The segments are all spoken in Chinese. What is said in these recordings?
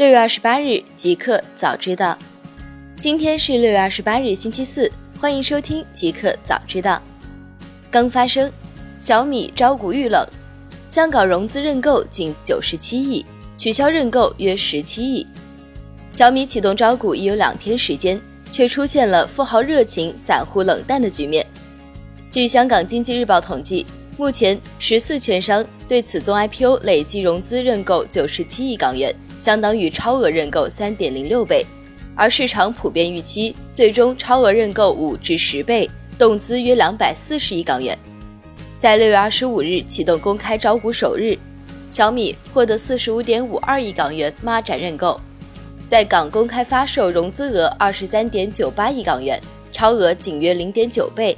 六月二十八日，极客早知道。今天是六月二十八日，星期四，欢迎收听极客早知道。刚发生，小米招股遇冷，香港融资认购近九十七亿，取消认购约十七亿。小米启动招股已有两天时间，却出现了富豪热情、散户冷淡的局面。据香港经济日报统计，目前十四券商对此宗 IPO 累计融资认购九十七亿港元，相当于超额认购三点零六倍，而市场普遍预期最终超额认购五至十倍，动资约两百四十亿港元。在六月二十五日启动公开招股首日，小米获得四十五点五二亿港元孖展认购，在港公开发售融资额二十三点九八亿港元，超额仅约零点九倍。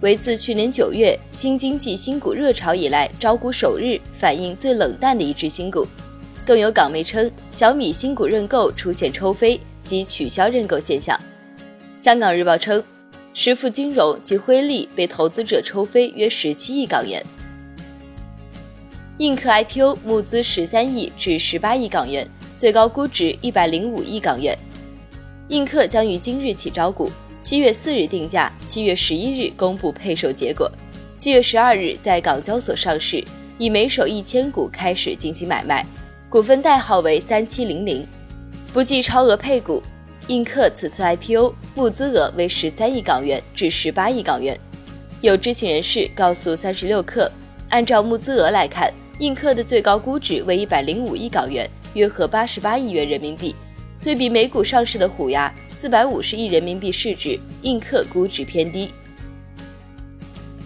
为自去年九月新经济新股热潮以来招股首日反应最冷淡的一只新股，更有港媒称小米新股认购出现抽飞及取消认购现象。香港日报称，时富金融及辉利被投资者抽飞约十七亿港元。映客 IPO 募资十三亿至十八亿港元，最高估值一百零五亿港元。映客将于今日起招股。七月四日定价，七月十一日公布配售结果，七月十二日在港交所上市，以每手一千股开始进行买卖，股份代号为三七零零，不计超额配股。映客此次 IPO 募资额为十三亿港元至十八亿港元。有知情人士告诉三十六氪，按照募资额来看，映客的最高估值为一百零五亿港元，约合八十八亿元人民币。对比美股上市的虎牙四百五十亿人民币市值，映客估值偏低。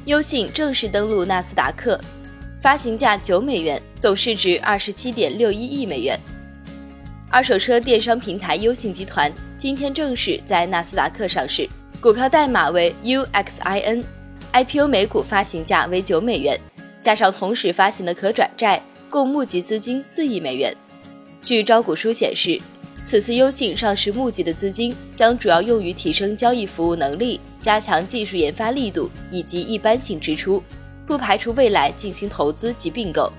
优信正式登陆纳斯达克，发行价九美元，总市值二十七点六一亿美元。二手车电商平台优信集团今天正式在纳斯达克上市，股票代码为 UXIN，IPO 每股发行价为九美元，加上同时发行的可转债，共募集资金四亿美元。据招股书显示。此次优信上市募集的资金将主要用于提升交易服务能力、加强技术研发力度以及一般性支出，不排除未来进行投资及并购。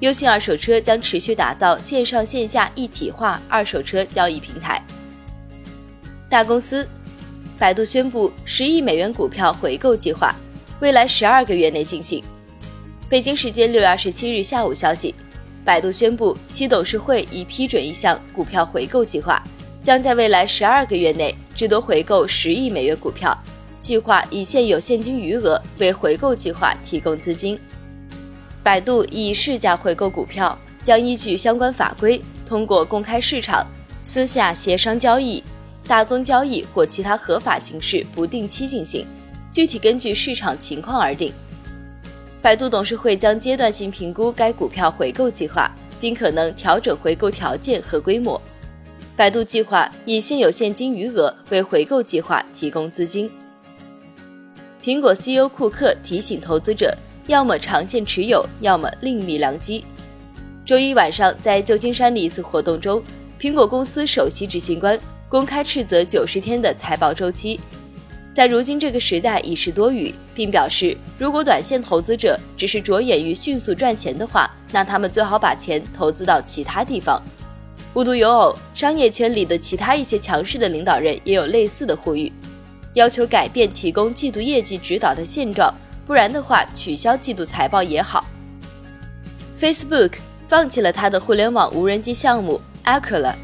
优信二手车将持续打造线上线下一体化二手车交易平台。大公司，百度宣布十亿美元股票回购计划，未来十二个月内进行。北京时间六月二十七日下午消息。百度宣布，其董事会已批准一项股票回购计划，将在未来十二个月内至多回购十亿美元股票。计划以现有现金余额为回购计划提供资金。百度以市价回购股票，将依据相关法规，通过公开市场、私下协商交易、大宗交易或其他合法形式不定期进行，具体根据市场情况而定。百度董事会将阶段性评估该股票回购计划，并可能调整回购条件和规模。百度计划以现有现金余额为回购计划提供资金。苹果 CEO 库克提醒投资者，要么长线持有，要么另觅良机。周一晚上，在旧金山的一次活动中，苹果公司首席执行官公开斥责九十天的财报周期。在如今这个时代已是多余，并表示，如果短线投资者只是着眼于迅速赚钱的话，那他们最好把钱投资到其他地方。无独有偶，商业圈里的其他一些强势的领导人也有类似的呼吁，要求改变提供季度业绩指导的现状，不然的话取消季度财报也好。Facebook 放弃了它的互联网无人机项目 Aquila。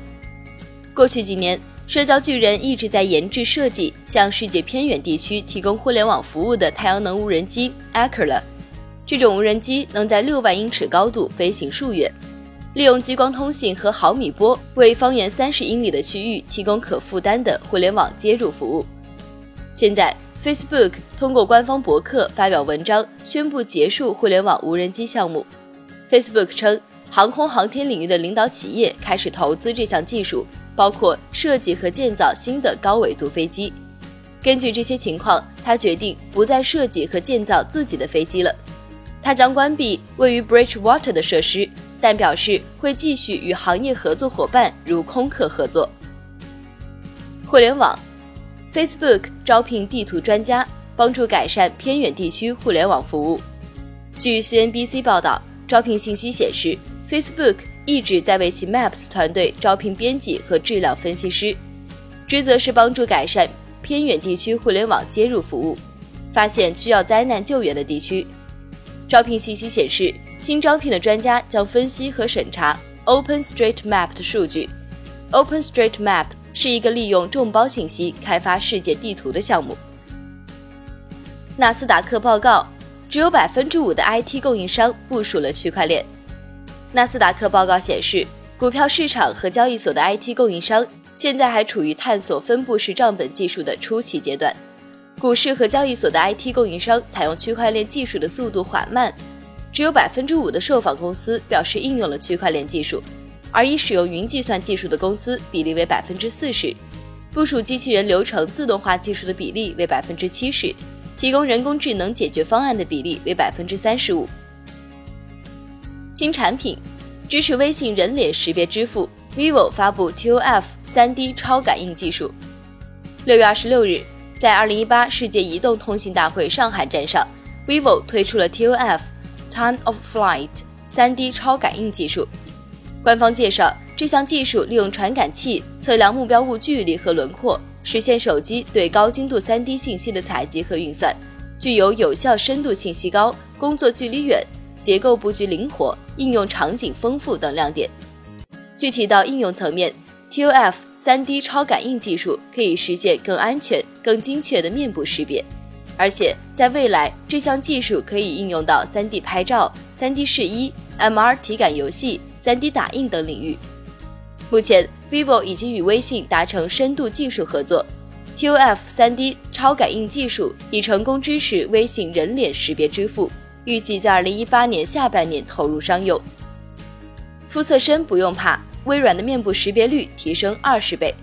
过去几年。社交巨人一直在研制设计，向世界偏远地区提供互联网服务的太阳能无人机 Aquila。这种无人机能在六万英尺高度飞行数月，利用激光通信和毫米波为方圆三十英里的区域提供可负担的互联网接入服务。现在，Facebook 通过官方博客发表文章，宣布结束互联网无人机项目。Facebook 称，航空航天领域的领导企业开始投资这项技术。包括设计和建造新的高纬度飞机。根据这些情况，他决定不再设计和建造自己的飞机了。他将关闭位于 Bridgewater 的设施，但表示会继续与行业合作伙伴如空客合作。互联网，Facebook 招聘地图专家，帮助改善偏远地区互联网服务。据 CNBC 报道，招聘信息显示，Facebook。一直在为其 Maps 团队招聘编辑和质量分析师，职责是帮助改善偏远地区互联网接入服务，发现需要灾难救援的地区。招聘信息显示，新招聘的专家将分析和审查 OpenStreetMap 的数据。OpenStreetMap 是一个利用众包信息开发世界地图的项目。纳斯达克报告，只有百分之五的 IT 供应商部署了区块链。纳斯达克报告显示，股票市场和交易所的 IT 供应商现在还处于探索分布式账本技术的初期阶段。股市和交易所的 IT 供应商采用区块链技术的速度缓慢，只有百分之五的受访公司表示应用了区块链技术，而已使用云计算技术的公司比例为百分之四十，部署机器人流程自动化技术的比例为百分之七十，提供人工智能解决方案的比例为百分之三十五。新产品支持微信人脸识别支付，vivo 发布 TOF 3D 超感应技术。六月二十六日，在二零一八世界移动通信大会上海站上，vivo 推出了 TOF Time of Flight 3D 超感应技术。官方介绍，这项技术利用传感器测量目标物距离和轮廓，实现手机对高精度 3D 信息的采集和运算，具有有效深度信息高、工作距离远。结构布局灵活，应用场景丰富等亮点。具体到应用层面，TOF 3D 超感应技术可以实现更安全、更精确的面部识别，而且在未来，这项技术可以应用到 3D 拍照、3D 试衣、MR 体感游戏、3D 打印等领域。目前，vivo 已经与微信达成深度技术合作，TOF 3D 超感应技术已成功支持微信人脸识别支付。预计在二零一八年下半年投入商用。肤色深不用怕，微软的面部识别率提升二十倍。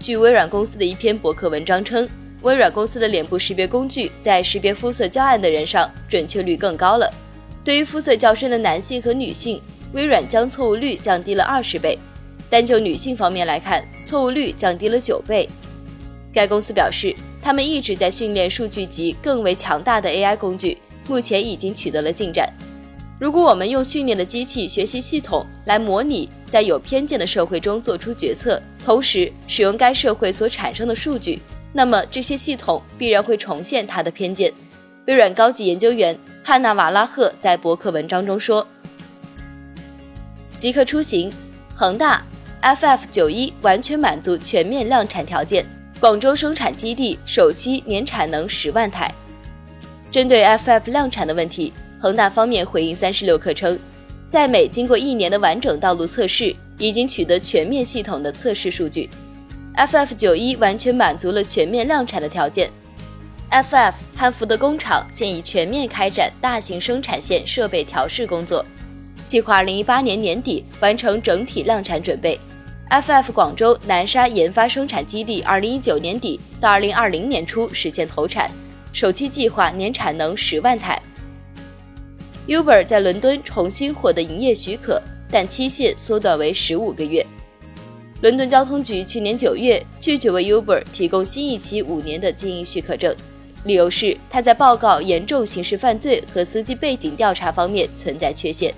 据微软公司的一篇博客文章称，微软公司的脸部识别工具在识别肤色较暗的人上准确率更高了。对于肤色较深的男性和女性，微软将错误率降低了二十倍。单就女性方面来看，错误率降低了九倍。该公司表示，他们一直在训练数据集更为强大的 AI 工具。目前已经取得了进展。如果我们用训练的机器学习系统来模拟在有偏见的社会中做出决策，同时使用该社会所产生的数据，那么这些系统必然会重现它的偏见。微软高级研究员汉娜瓦拉赫在博客文章中说：“即刻出行，恒大 FF 九一完全满足全面量产条件，广州生产基地首期年产能十万台。”针对 FF 量产的问题，恒大方面回应三十六氪称，在美经过一年的完整道路测试，已经取得全面系统的测试数据，FF 九一完全满足了全面量产的条件。FF 汉服的工厂现已全面开展大型生产线设备调试工作，计划二零一八年年底完成整体量产准备。FF 广州南沙研发生产基地二零一九年底到二零二零年初实现投产。首期计划年产能十万台。Uber 在伦敦重新获得营业许可，但期限缩短为十五个月。伦敦交通局去年九月拒绝为 Uber 提供新一期五年的经营许可证，理由是他在报告严重刑事犯罪和司机背景调查方面存在缺陷。